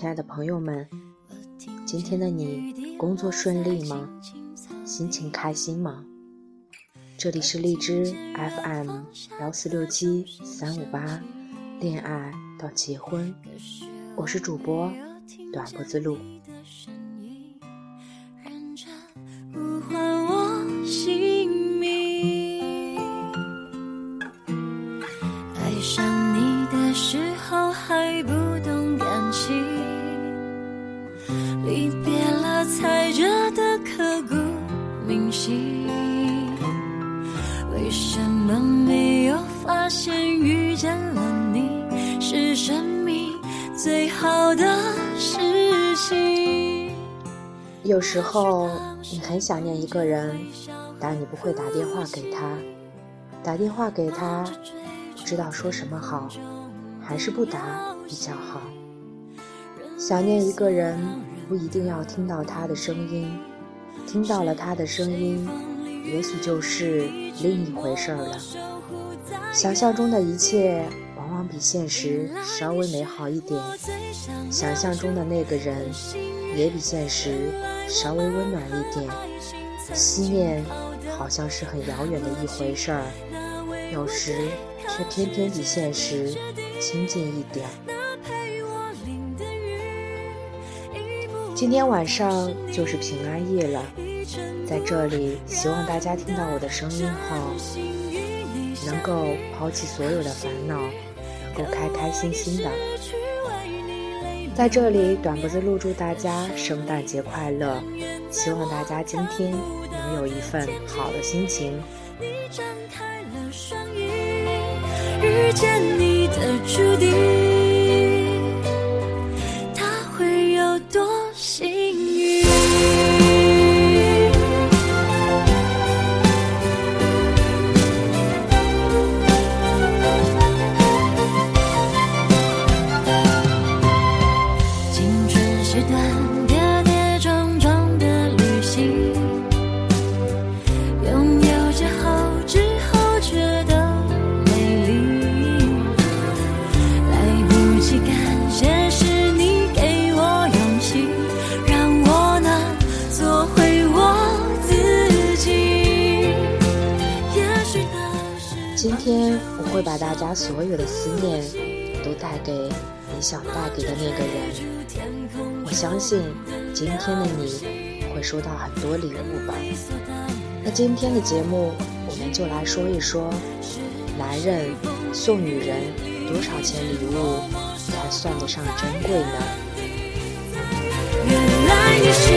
亲爱的朋友们，今天的你工作顺利吗？心情开心吗？这里是荔枝 FM 幺四六七三五八，恋爱到结婚，我是主播短脖子路。时候你很想念一个人，但你不会打电话给他。打电话给他，不知道说什么好，还是不打比较好。想念一个人，不一定要听到他的声音，听到了他的声音，也许就是另一回事了。想象中的一切。比现实稍微美好一点，想象中的那个人也比现实稍微温暖一点。思念好像是很遥远的一回事儿，有时却偏偏比现实亲近一点。今天晚上就是平安夜了，在这里希望大家听到我的声音后，能够抛弃所有的烦恼。都开开心心的，在这里，短脖子录祝大家圣诞节快乐，希望大家今天能有一份好的心情。遇见你的注定。天我会把大家所有的思念都带给你想带给的那个人。我相信今天的你会收到很多礼物吧。那今天的节目我们就来说一说，男人送女人多少钱礼物才算得上珍贵呢？原来你是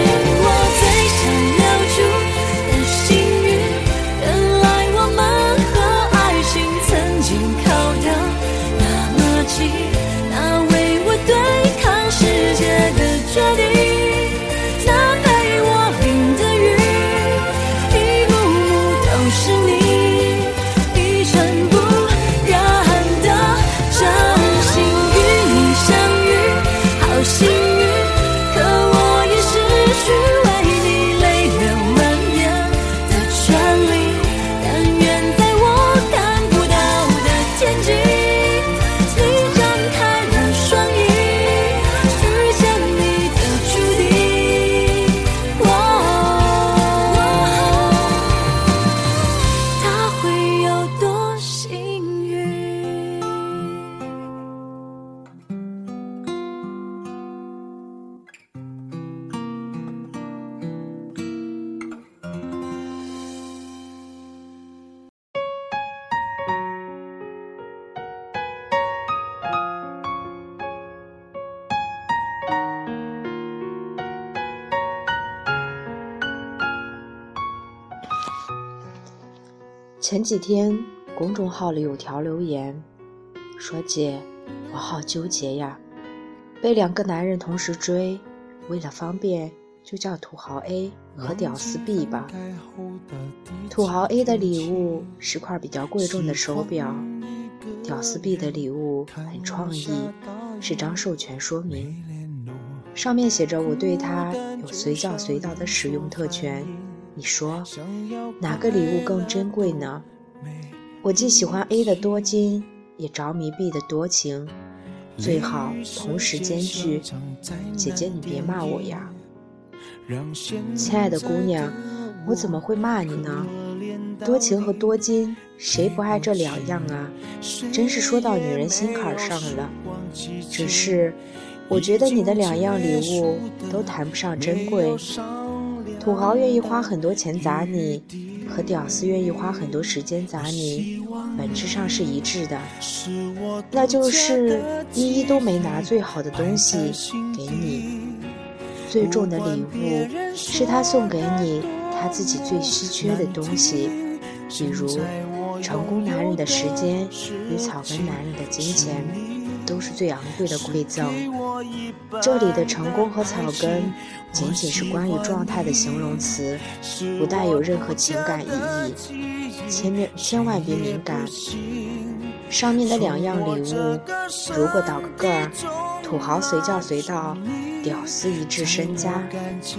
前几天公众号里有条留言，说：“姐，我好纠结呀，被两个男人同时追，为了方便就叫土豪 A 和屌丝 B 吧。土豪 A 的礼物是块比较贵重的手表，屌丝 B 的礼物很创意，是张授权说明，上面写着我对他有随叫随到的使用特权。”你说哪个礼物更珍贵呢？我既喜欢 A 的多金，也着迷 B 的多情。最好同时兼具。姐姐，你别骂我呀。亲爱的姑娘，我怎么会骂你呢？多情和多金，谁不爱这两样啊？真是说到女人心坎上了。只是，我觉得你的两样礼物都谈不上珍贵。土豪愿意花很多钱砸你，和屌丝愿意花很多时间砸你，本质上是一致的，那就是依依都没拿最好的东西给你。最重的礼物是他送给你他自己最稀缺的东西，比如成功男人的时间与草根男人的金钱，都是最昂贵的馈赠。这里的成功和草根仅仅是关于状态的形容词，不带有任何情感意义，千面千万别敏感。上面的两样礼物，如果倒个个儿，土豪随叫随到。屌丝一掷身家，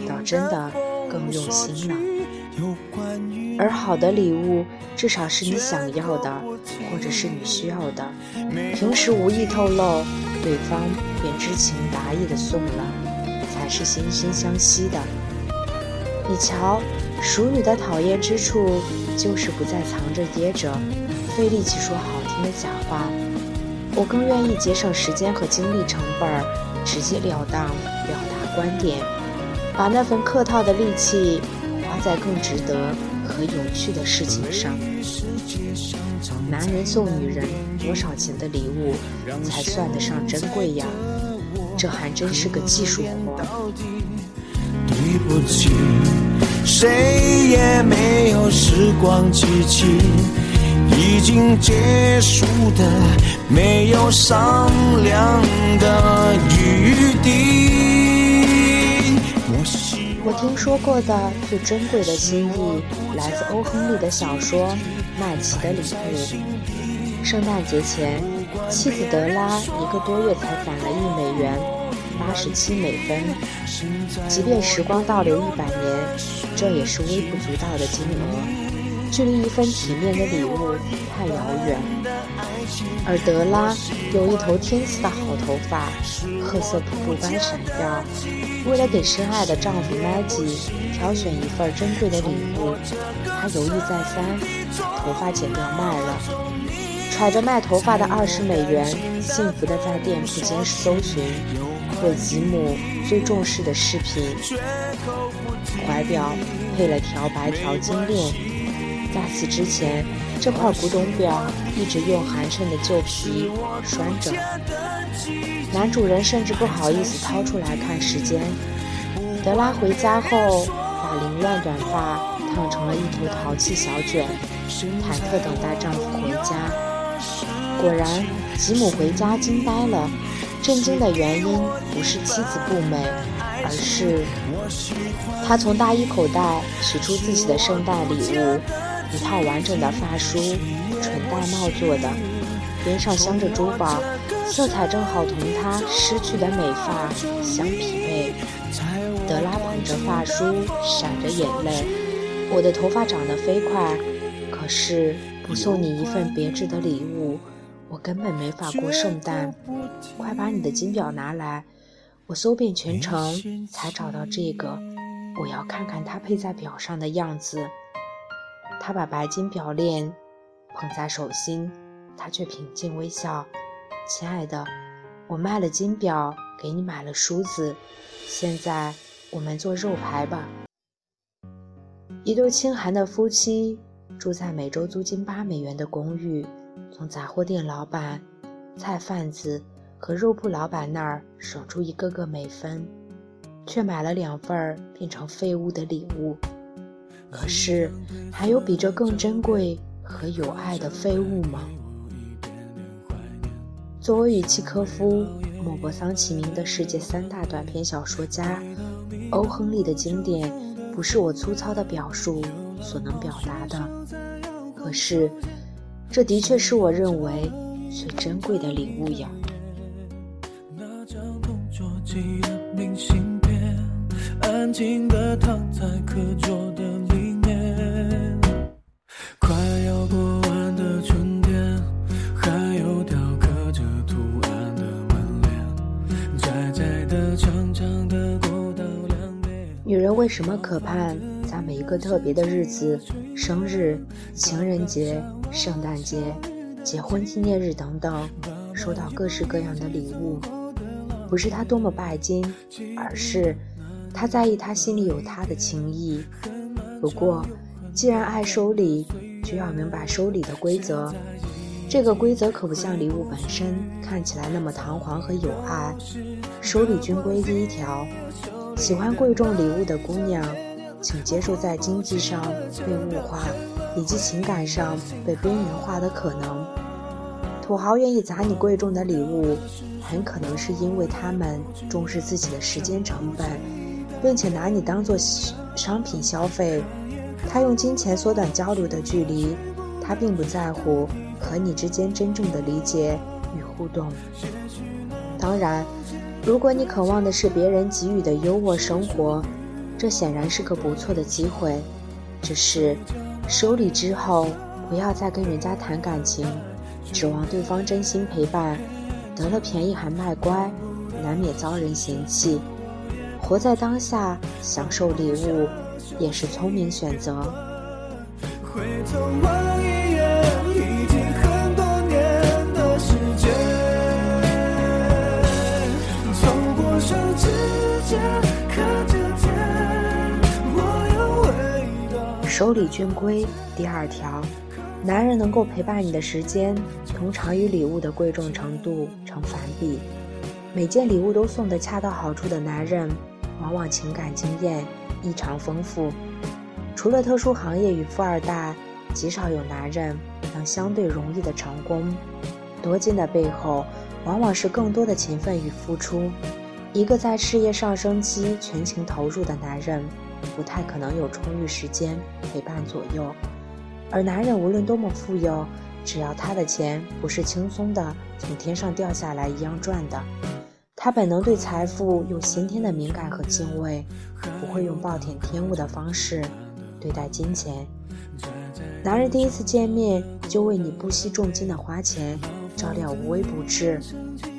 倒真的更用心了。而好的礼物，至少是你想要的，或者是你需要的。平时无意透露，对方知情达意的送了，才是惺惺相惜的。你瞧，熟女的讨厌之处，就是不再藏着掖着，费力气说好听的假话。我更愿意节省时间和精力成本。直截了当表达观点，把那份客套的力气花在更值得和有趣的事情上。男人送女人多少钱的礼物才算得上珍贵呀？这还真是个技术活。谁也没有时光机器。已经结束的，没有商量的余地。我听说过的最珍贵的心意，来自欧亨利的小说《麦琪的礼物》。圣诞节前，妻子德拉一个多月才攒了一美元，八十七美分。即便时光倒流一百年，这也是微不足道的金额。距离一份体面的礼物太遥远，而德拉有一头天赐的好头发，褐色瀑布般闪耀。为了给深爱的丈夫 Maggie 挑选一份珍贵的礼物，她犹豫再三，头发剪掉卖了。揣着卖头发的二十美元，幸福地在店铺间搜寻为吉姆最重视的饰品——怀表，配了条白条金链。在此之前，这块古董表一直用寒碜的旧皮拴着。男主人甚至不好意思掏出来看时间。德拉回家后，把凌乱短发烫成了一头淘气小卷，忐忑等待丈夫回家。果然，吉姆回家惊呆了。震惊的原因不是妻子不美，而是他从大衣口袋取出自己的圣诞礼物。一套完整的发梳，纯玳瑁做的，边上镶着珠宝，色彩正好同他失去的美发相匹配。德拉捧着发梳，闪着眼泪。我的头发长得飞快，可是不送你一份别致的礼物，我根本没法过圣诞。快把你的金表拿来！我搜遍全城才找到这个，我要看看它配在表上的样子。他把白金表链捧在手心，他却平静微笑。亲爱的，我卖了金表，给你买了梳子，现在我们做肉排吧。一对清寒的夫妻住在每周租金八美元的公寓，从杂货店老板、菜贩子和肉铺老板那儿省出一个个美分，却买了两份变成废物的礼物。可是，还有比这更珍贵和有爱的废物吗？作为与契科夫、莫泊桑齐名的世界三大短篇小说家，欧亨利的经典不是我粗糙的表述所能表达的。可是，这的确是我认为最珍贵的礼物呀。那张同桌寄的明信片安静的躺在课桌的里面快要过完的春天还有雕刻着图案的门帘窄窄的长长的过道两边女人为什么可盼在每一个特别的日子生日情人节圣诞节、结婚纪念日等等，收到各式各样的礼物？不是他多么拜金，而是他在意他心里有他的情谊。不过，既然爱收礼，就要明白收礼的规则。这个规则可不像礼物本身看起来那么堂皇和有爱。收礼均规第一条。喜欢贵重礼物的姑娘，请接受在经济上被物化以及情感上被边缘化的可能。土豪愿意砸你贵重的礼物，很可能是因为他们重视自己的时间成本，并且拿你当做商品消费。他用金钱缩短交流的距离，他并不在乎和你之间真正的理解与互动。当然。如果你渴望的是别人给予的优渥生活，这显然是个不错的机会。只是收礼之后，不要再跟人家谈感情，指望对方真心陪伴，得了便宜还卖乖，难免遭人嫌弃。活在当下，享受礼物，也是聪明选择。守礼军规第二条，男人能够陪伴你的时间，通常与礼物的贵重程度成反比。每件礼物都送得恰到好处的男人，往往情感经验异常丰富。除了特殊行业与富二代，极少有男人能相对容易的成功。多金的背后，往往是更多的勤奋与付出。一个在事业上升期全情投入的男人。不太可能有充裕时间陪伴左右，而男人无论多么富有，只要他的钱不是轻松的从天上掉下来一样赚的，他本能对财富有先天的敏感和敬畏，不会用暴殄天物的方式对待金钱。男人第一次见面就为你不惜重金的花钱，照料无微不至，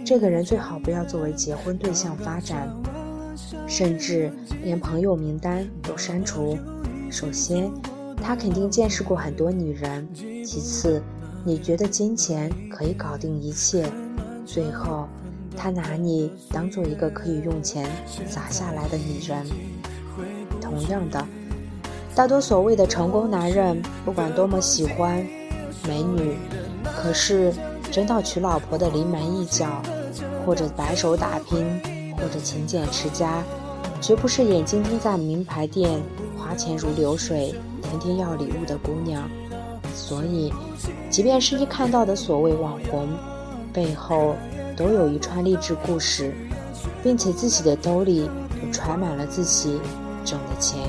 这个人最好不要作为结婚对象发展。甚至连朋友名单都删除。首先，他肯定见识过很多女人；其次，你觉得金钱可以搞定一切；最后，他拿你当做一个可以用钱砸下来的女人。同样的，大多所谓的成功男人，不管多么喜欢美女，可是真到娶老婆的临门一脚，或者白手打拼。或者勤俭持家，绝不是眼睛盯在名牌店、花钱如流水、天天要礼物的姑娘。所以，即便是一看到的所谓网红，背后都有一串励志故事，并且自己的兜里都揣满了自己挣的钱。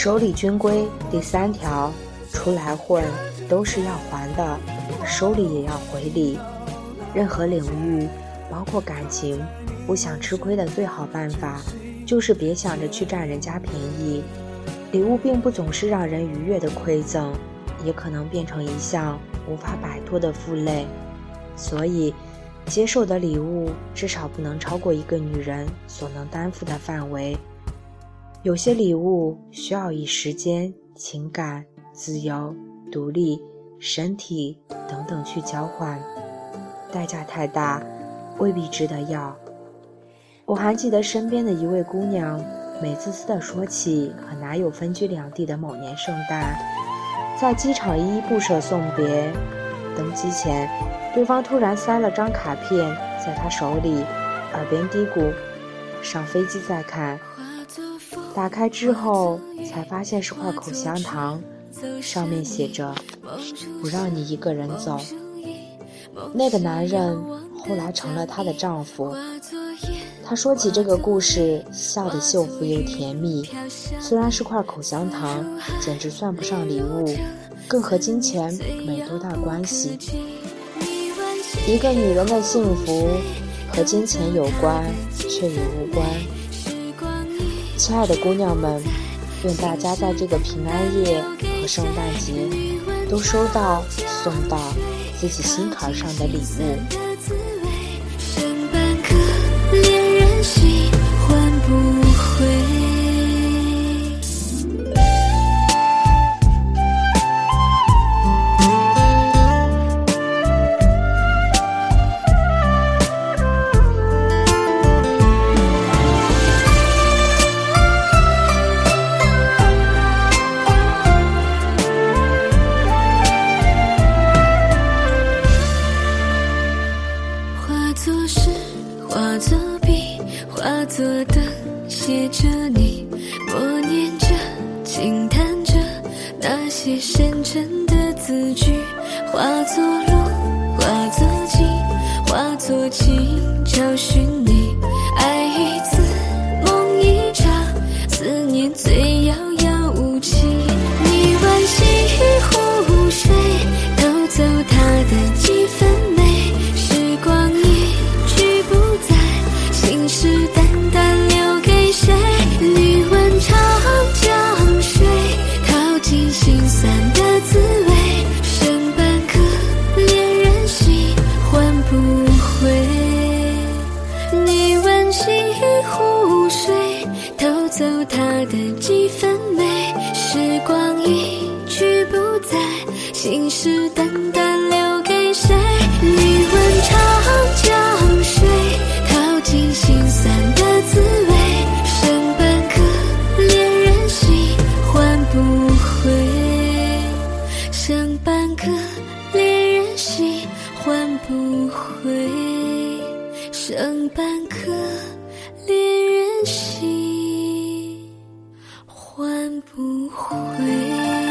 守礼均规第三条，出来混都是要还的，收礼也要回礼。任何领域，包括感情，不想吃亏的最好办法，就是别想着去占人家便宜。礼物并不总是让人愉悦的馈赠，也可能变成一项无法摆脱的负累。所以，接受的礼物至少不能超过一个女人所能担负的范围。有些礼物需要以时间、情感、自由、独立、身体等等去交换，代价太大，未必值得要。我还记得身边的一位姑娘，美滋滋地说起和男友分居两地的某年圣诞，在机场依依不舍送别，登机前，对方突然塞了张卡片在她手里，耳边嘀咕：“上飞机再看。”打开之后，才发现是块口香糖，上面写着“不让你一个人走”。那个男人后来成了她的丈夫，他说起这个故事，笑得幸福又甜蜜。虽然是块口香糖，简直算不上礼物，更和金钱没多大关系。一个女人的幸福和金钱有关，却也无关。亲爱的姑娘们，愿大家在这个平安夜和圣诞节，都收到送到自己心坎上的礼物。笔化作灯，写着你，默念着，轻叹着，那些深沉的字句，化作路，化作景，化作情，找寻。剩半颗恋人心唤不回。剩半颗恋人心唤不回。